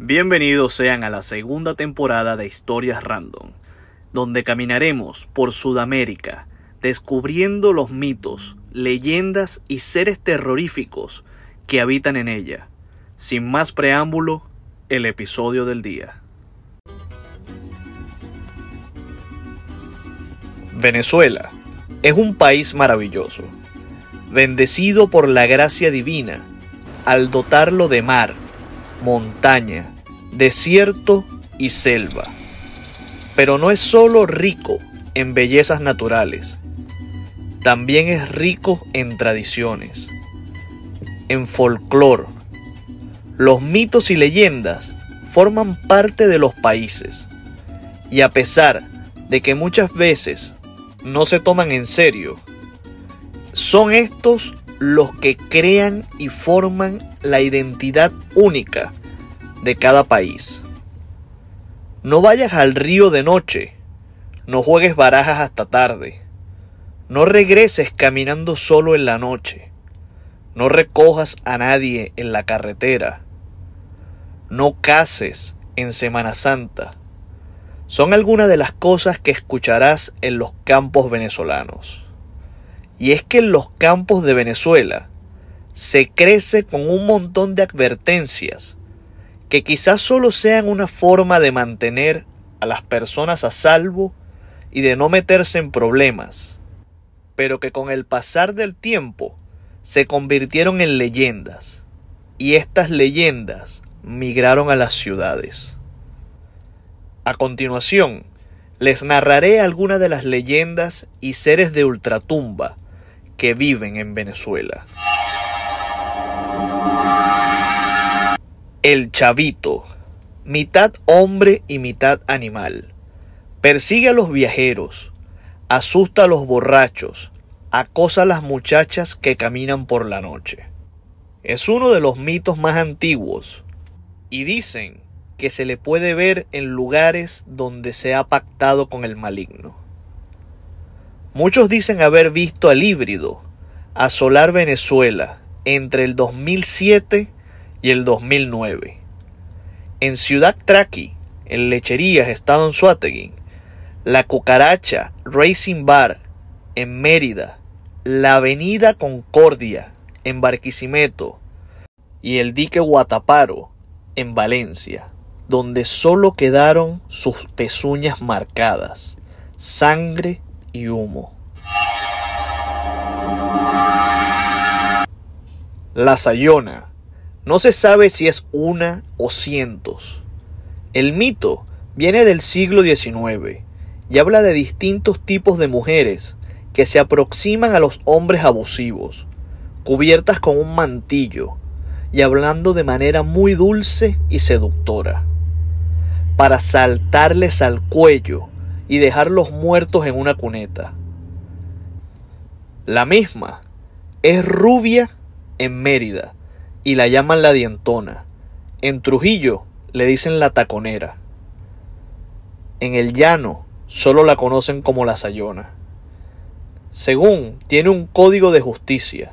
Bienvenidos sean a la segunda temporada de Historias Random, donde caminaremos por Sudamérica descubriendo los mitos, leyendas y seres terroríficos que habitan en ella. Sin más preámbulo, el episodio del día. Venezuela es un país maravilloso, bendecido por la gracia divina al dotarlo de mar, montaña, desierto y selva. Pero no es solo rico en bellezas naturales, también es rico en tradiciones, en folclore. Los mitos y leyendas forman parte de los países y a pesar de que muchas veces no se toman en serio, son estos los que crean y forman la identidad única de cada país. No vayas al río de noche, no juegues barajas hasta tarde, no regreses caminando solo en la noche, no recojas a nadie en la carretera, no cases en Semana Santa. Son algunas de las cosas que escucharás en los campos venezolanos. Y es que en los campos de Venezuela se crece con un montón de advertencias que quizás solo sean una forma de mantener a las personas a salvo y de no meterse en problemas, pero que con el pasar del tiempo se convirtieron en leyendas, y estas leyendas migraron a las ciudades. A continuación, les narraré algunas de las leyendas y seres de ultratumba que viven en Venezuela. El chavito, mitad hombre y mitad animal, persigue a los viajeros, asusta a los borrachos, acosa a las muchachas que caminan por la noche. Es uno de los mitos más antiguos y dicen que se le puede ver en lugares donde se ha pactado con el maligno. Muchos dicen haber visto al híbrido asolar Venezuela entre el 2007 y el 2009. En Ciudad Traqui, en Lecherías, estado en Suategui, la Cucaracha Racing Bar en Mérida, la Avenida Concordia en Barquisimeto y el dique Guataparo en Valencia, donde solo quedaron sus pezuñas marcadas, sangre y humo. La Sayona. No se sabe si es una o cientos. El mito viene del siglo XIX y habla de distintos tipos de mujeres que se aproximan a los hombres abusivos, cubiertas con un mantillo y hablando de manera muy dulce y seductora, para saltarles al cuello y dejarlos muertos en una cuneta. La misma es rubia en Mérida y la llaman la dientona. En Trujillo le dicen la taconera. En el llano solo la conocen como la sayona. Según tiene un código de justicia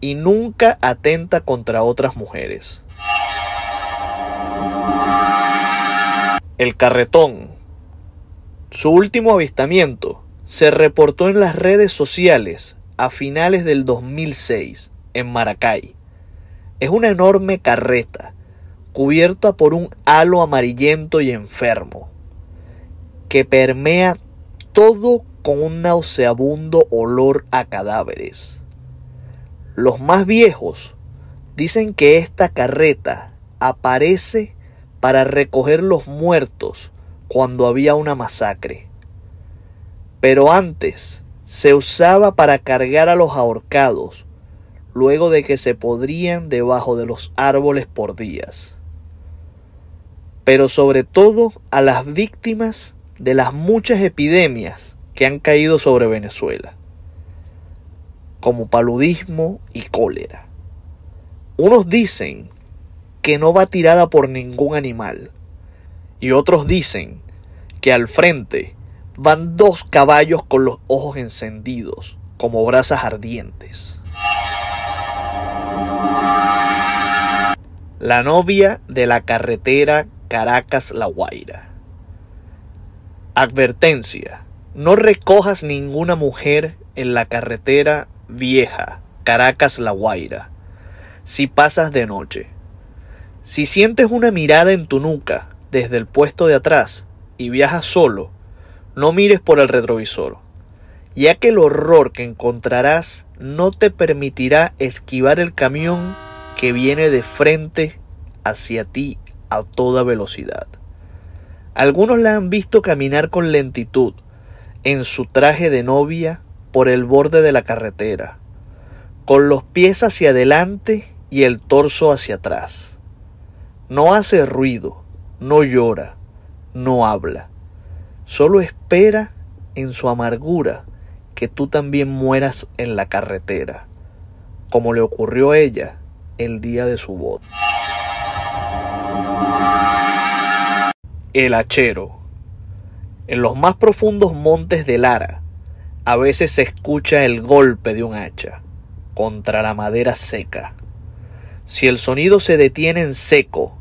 y nunca atenta contra otras mujeres. El carretón. Su último avistamiento se reportó en las redes sociales a finales del 2006 en Maracay. Es una enorme carreta cubierta por un halo amarillento y enfermo que permea todo con un nauseabundo olor a cadáveres. Los más viejos dicen que esta carreta aparece para recoger los muertos cuando había una masacre. Pero antes se usaba para cargar a los ahorcados luego de que se podrían debajo de los árboles por días. Pero sobre todo a las víctimas de las muchas epidemias que han caído sobre Venezuela, como paludismo y cólera. Unos dicen que no va tirada por ningún animal, y otros dicen que al frente van dos caballos con los ojos encendidos, como brasas ardientes. La novia de la carretera Caracas-La Guaira. Advertencia. No recojas ninguna mujer en la carretera vieja Caracas-La Guaira si pasas de noche. Si sientes una mirada en tu nuca desde el puesto de atrás y viajas solo, no mires por el retrovisor, ya que el horror que encontrarás no te permitirá esquivar el camión que viene de frente hacia ti a toda velocidad. Algunos la han visto caminar con lentitud en su traje de novia por el borde de la carretera, con los pies hacia adelante y el torso hacia atrás. No hace ruido, no llora, no habla solo espera en su amargura que tú también mueras en la carretera, como le ocurrió a ella el día de su boda. El hachero. En los más profundos montes de Lara, a veces se escucha el golpe de un hacha contra la madera seca. Si el sonido se detiene en seco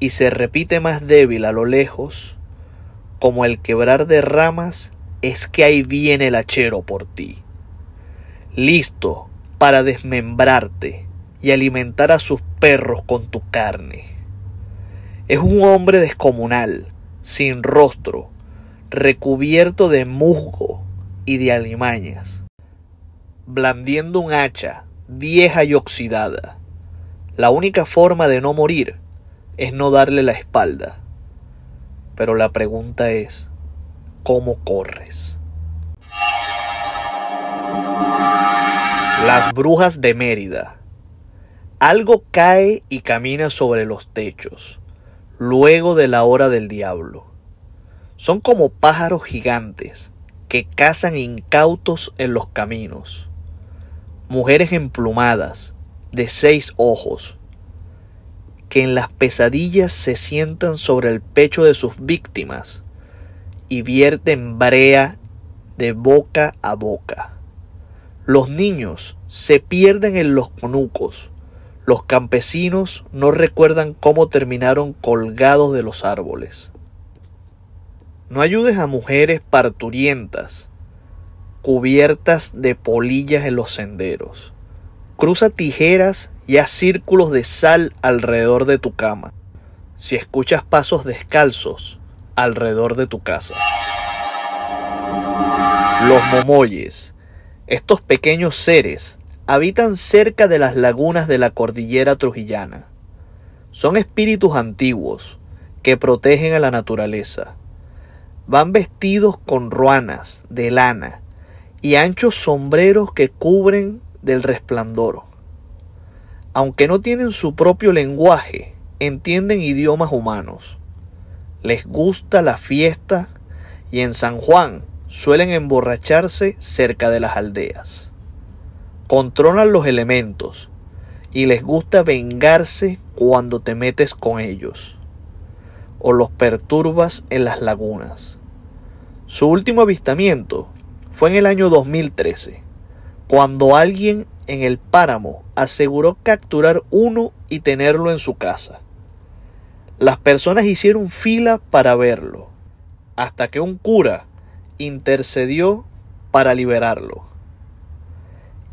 y se repite más débil a lo lejos, como el quebrar de ramas, es que ahí viene el hachero por ti, listo para desmembrarte y alimentar a sus perros con tu carne. Es un hombre descomunal, sin rostro, recubierto de musgo y de alimañas, blandiendo un hacha vieja y oxidada. La única forma de no morir es no darle la espalda. Pero la pregunta es, ¿cómo corres? Las brujas de Mérida. Algo cae y camina sobre los techos, luego de la hora del diablo. Son como pájaros gigantes que cazan incautos en los caminos. Mujeres emplumadas, de seis ojos, que en las pesadillas se sientan sobre el pecho de sus víctimas y vierten brea de boca a boca. Los niños se pierden en los conucos. Los campesinos no recuerdan cómo terminaron colgados de los árboles. No ayudes a mujeres parturientas, cubiertas de polillas en los senderos. Cruza tijeras y haz círculos de sal alrededor de tu cama. Si escuchas pasos descalzos alrededor de tu casa. Los momoyes. Estos pequeños seres habitan cerca de las lagunas de la cordillera trujillana. Son espíritus antiguos que protegen a la naturaleza. Van vestidos con ruanas de lana y anchos sombreros que cubren del resplandor. Aunque no tienen su propio lenguaje, entienden idiomas humanos. Les gusta la fiesta y en San Juan suelen emborracharse cerca de las aldeas. Controlan los elementos y les gusta vengarse cuando te metes con ellos o los perturbas en las lagunas. Su último avistamiento fue en el año 2013, cuando alguien en el páramo aseguró capturar uno y tenerlo en su casa. Las personas hicieron fila para verlo, hasta que un cura intercedió para liberarlo.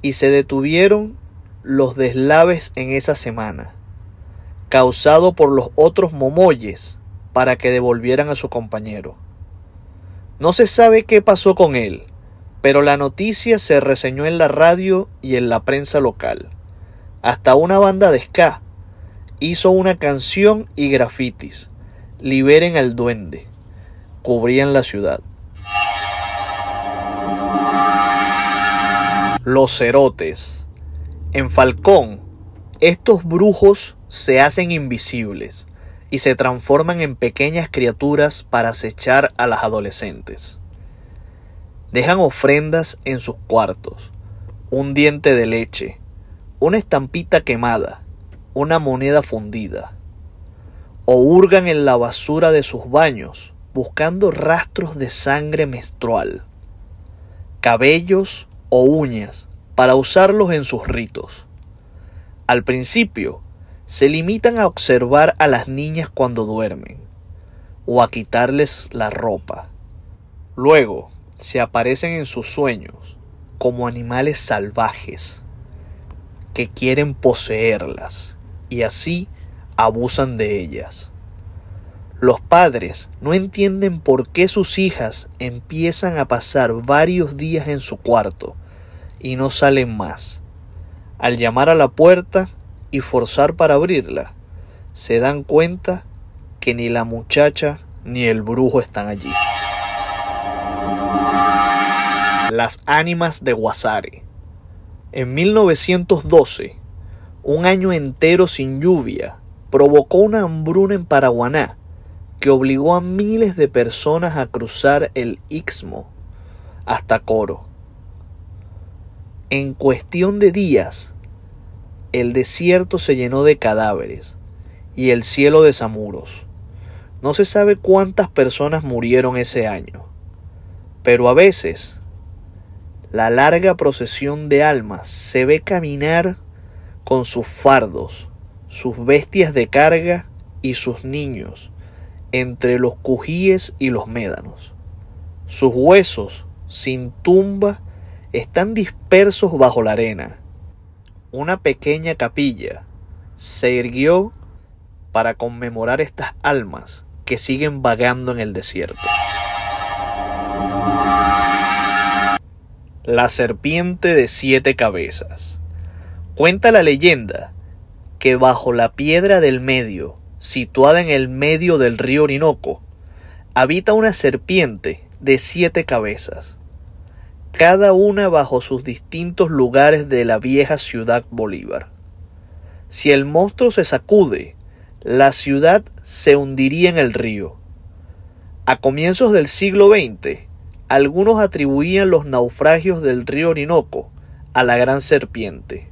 Y se detuvieron los deslaves en esa semana, causado por los otros momoyes para que devolvieran a su compañero. No se sabe qué pasó con él, pero la noticia se reseñó en la radio y en la prensa local. Hasta una banda de ska hizo una canción y grafitis. Liberen al duende. Cubrían la ciudad. Los cerotes. En Falcón, estos brujos se hacen invisibles y se transforman en pequeñas criaturas para acechar a las adolescentes. Dejan ofrendas en sus cuartos, un diente de leche, una estampita quemada, una moneda fundida, o hurgan en la basura de sus baños buscando rastros de sangre menstrual, cabellos o uñas para usarlos en sus ritos. Al principio, se limitan a observar a las niñas cuando duermen o a quitarles la ropa. Luego, se aparecen en sus sueños como animales salvajes que quieren poseerlas y así abusan de ellas. Los padres no entienden por qué sus hijas empiezan a pasar varios días en su cuarto y no salen más. Al llamar a la puerta y forzar para abrirla, se dan cuenta que ni la muchacha ni el brujo están allí. Las ánimas de Guasare. En 1912, un año entero sin lluvia provocó una hambruna en Paraguaná que obligó a miles de personas a cruzar el Istmo hasta Coro. En cuestión de días, el desierto se llenó de cadáveres y el cielo de zamuros. No se sabe cuántas personas murieron ese año, pero a veces la larga procesión de almas se ve caminar con sus fardos, sus bestias de carga y sus niños entre los cujíes y los médanos. Sus huesos, sin tumba, están dispersos bajo la arena. Una pequeña capilla se irguió para conmemorar estas almas que siguen vagando en el desierto. La serpiente de siete cabezas. Cuenta la leyenda que bajo la piedra del medio situada en el medio del río Orinoco, habita una serpiente de siete cabezas, cada una bajo sus distintos lugares de la vieja ciudad Bolívar. Si el monstruo se sacude, la ciudad se hundiría en el río. A comienzos del siglo XX, algunos atribuían los naufragios del río Orinoco a la gran serpiente,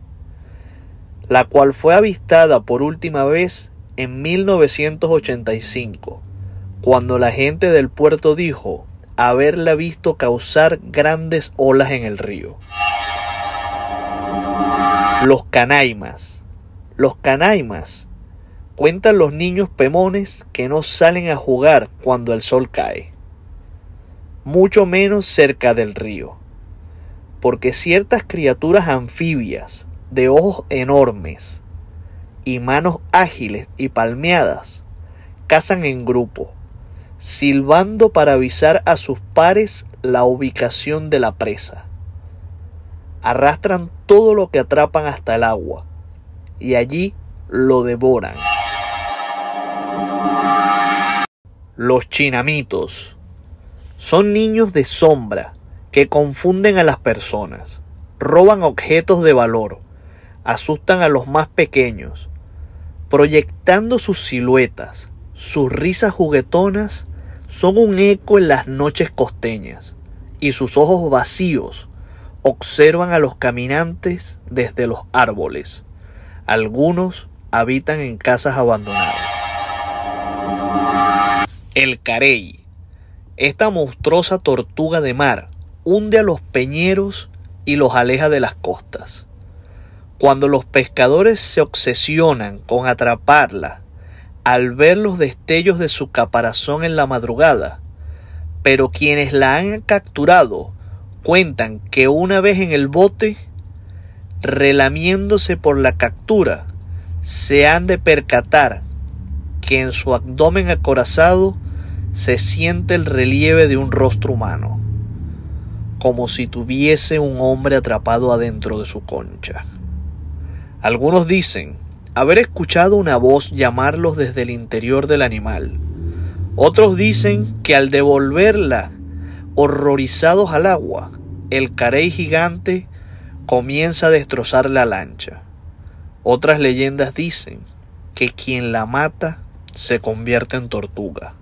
la cual fue avistada por última vez en 1985, cuando la gente del puerto dijo haberla visto causar grandes olas en el río. Los canaimas. Los canaimas cuentan los niños pemones que no salen a jugar cuando el sol cae, mucho menos cerca del río, porque ciertas criaturas anfibias de ojos enormes y manos ágiles y palmeadas cazan en grupo, silbando para avisar a sus pares la ubicación de la presa. Arrastran todo lo que atrapan hasta el agua y allí lo devoran. Los chinamitos son niños de sombra que confunden a las personas, roban objetos de valor, asustan a los más pequeños proyectando sus siluetas, sus risas juguetonas son un eco en las noches costeñas, y sus ojos vacíos observan a los caminantes desde los árboles. Algunos habitan en casas abandonadas. El carey. Esta monstruosa tortuga de mar hunde a los peñeros y los aleja de las costas. Cuando los pescadores se obsesionan con atraparla al ver los destellos de su caparazón en la madrugada, pero quienes la han capturado cuentan que una vez en el bote, relamiéndose por la captura, se han de percatar que en su abdomen acorazado se siente el relieve de un rostro humano, como si tuviese un hombre atrapado adentro de su concha. Algunos dicen haber escuchado una voz llamarlos desde el interior del animal. Otros dicen que al devolverla, horrorizados al agua, el carey gigante comienza a destrozar la lancha. Otras leyendas dicen que quien la mata se convierte en tortuga.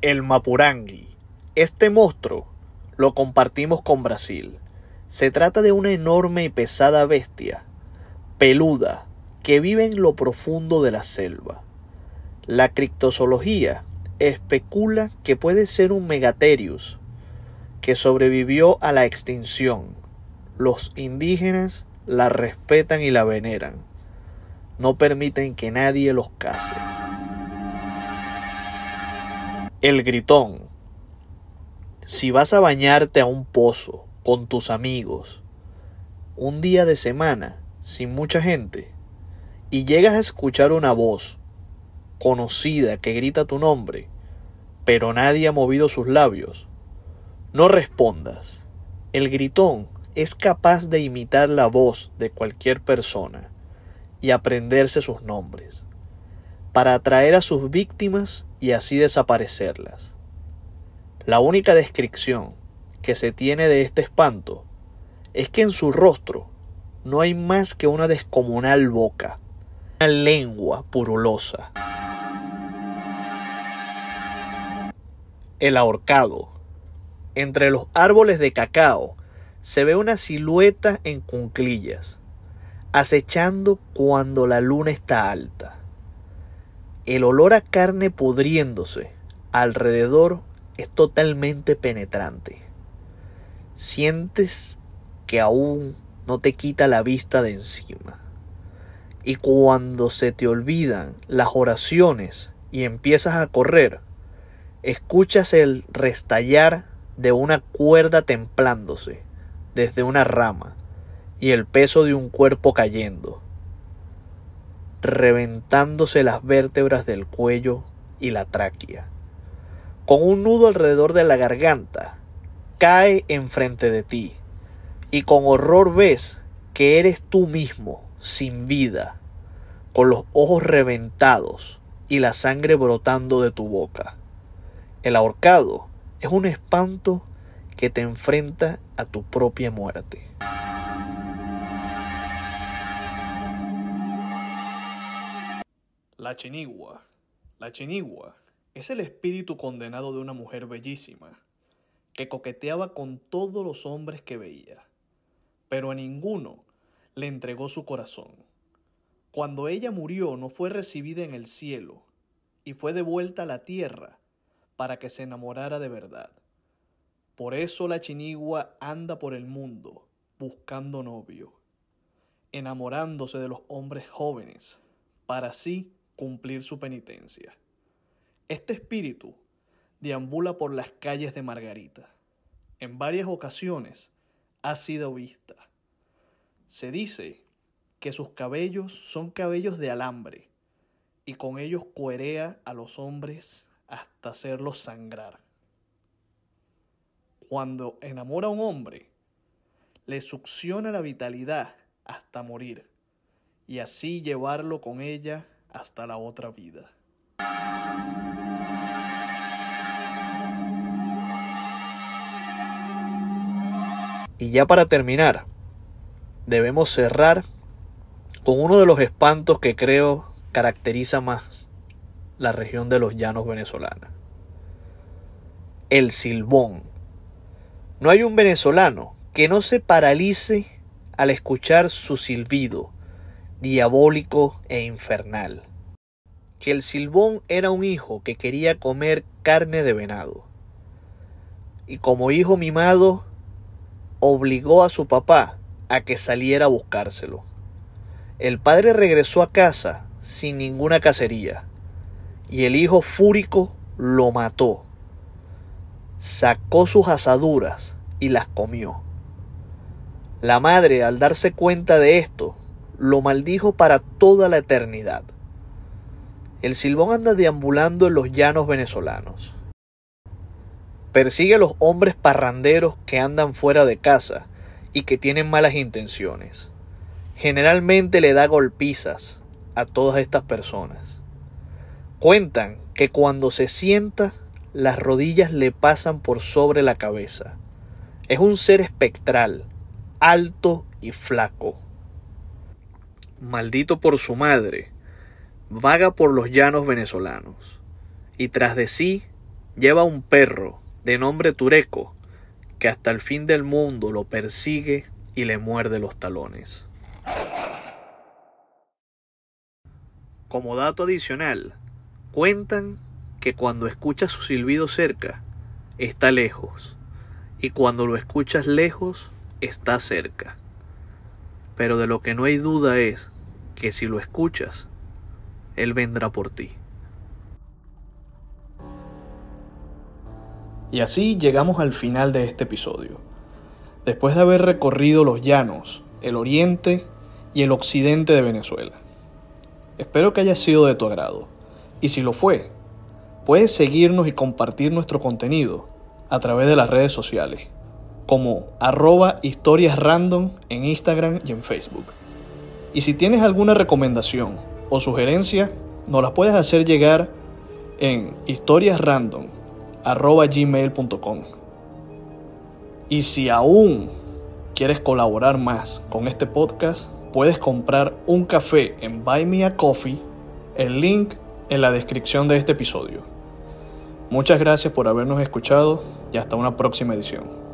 El Mapurangui. Este monstruo lo compartimos con Brasil. Se trata de una enorme y pesada bestia, peluda, que vive en lo profundo de la selva. La criptozoología especula que puede ser un Megatherius que sobrevivió a la extinción. Los indígenas la respetan y la veneran. No permiten que nadie los case. El gritón. Si vas a bañarte a un pozo con tus amigos, un día de semana, sin mucha gente, y llegas a escuchar una voz conocida que grita tu nombre, pero nadie ha movido sus labios, no respondas. El gritón es capaz de imitar la voz de cualquier persona y aprenderse sus nombres, para atraer a sus víctimas y así desaparecerlas. La única descripción que se tiene de este espanto es que en su rostro no hay más que una descomunal boca, una lengua purulosa. El ahorcado. Entre los árboles de cacao se ve una silueta en cunclillas, acechando cuando la luna está alta. El olor a carne pudriéndose alrededor es totalmente penetrante. Sientes que aún no te quita la vista de encima. Y cuando se te olvidan las oraciones y empiezas a correr, escuchas el restallar de una cuerda templándose desde una rama y el peso de un cuerpo cayendo, reventándose las vértebras del cuello y la tráquea. Con un nudo alrededor de la garganta, cae enfrente de ti y con horror ves que eres tú mismo, sin vida, con los ojos reventados y la sangre brotando de tu boca. El ahorcado es un espanto que te enfrenta a tu propia muerte. La chinigua. La chinigua es el espíritu condenado de una mujer bellísima que coqueteaba con todos los hombres que veía, pero a ninguno le entregó su corazón. Cuando ella murió no fue recibida en el cielo y fue devuelta a la tierra para que se enamorara de verdad. Por eso la chinigua anda por el mundo buscando novio, enamorándose de los hombres jóvenes, para así cumplir su penitencia. Este espíritu deambula por las calles de Margarita. En varias ocasiones ha sido vista. Se dice que sus cabellos son cabellos de alambre y con ellos cuerea a los hombres hasta hacerlos sangrar. Cuando enamora a un hombre, le succiona la vitalidad hasta morir y así llevarlo con ella hasta la otra vida. Y ya para terminar, debemos cerrar con uno de los espantos que creo caracteriza más la región de los llanos venezolanos. El silbón. No hay un venezolano que no se paralice al escuchar su silbido diabólico e infernal. Que el silbón era un hijo que quería comer carne de venado. Y como hijo mimado, obligó a su papá a que saliera a buscárselo. El padre regresó a casa sin ninguna cacería, y el hijo fúrico lo mató. Sacó sus asaduras y las comió. La madre, al darse cuenta de esto, lo maldijo para toda la eternidad. El silbón anda deambulando en los llanos venezolanos. Persigue a los hombres parranderos que andan fuera de casa y que tienen malas intenciones. Generalmente le da golpizas a todas estas personas. Cuentan que cuando se sienta, las rodillas le pasan por sobre la cabeza. Es un ser espectral, alto y flaco. maldito por su madre, vaga por los llanos venezolanos, y tras de sí lleva un perro de nombre Tureco, que hasta el fin del mundo lo persigue y le muerde los talones. Como dato adicional, cuentan que cuando escuchas su silbido cerca, está lejos, y cuando lo escuchas lejos, está cerca. Pero de lo que no hay duda es que si lo escuchas, Él vendrá por ti. Y así llegamos al final de este episodio. Después de haber recorrido los llanos, el oriente y el occidente de Venezuela. Espero que haya sido de tu agrado. Y si lo fue, puedes seguirnos y compartir nuestro contenido a través de las redes sociales, como arroba historias random en Instagram y en Facebook. Y si tienes alguna recomendación o sugerencia, nos las puedes hacer llegar en historiasrandom.gmail.com. Y si aún quieres colaborar más con este podcast, puedes comprar un café en Buy Me a Coffee, el link en la descripción de este episodio. Muchas gracias por habernos escuchado y hasta una próxima edición.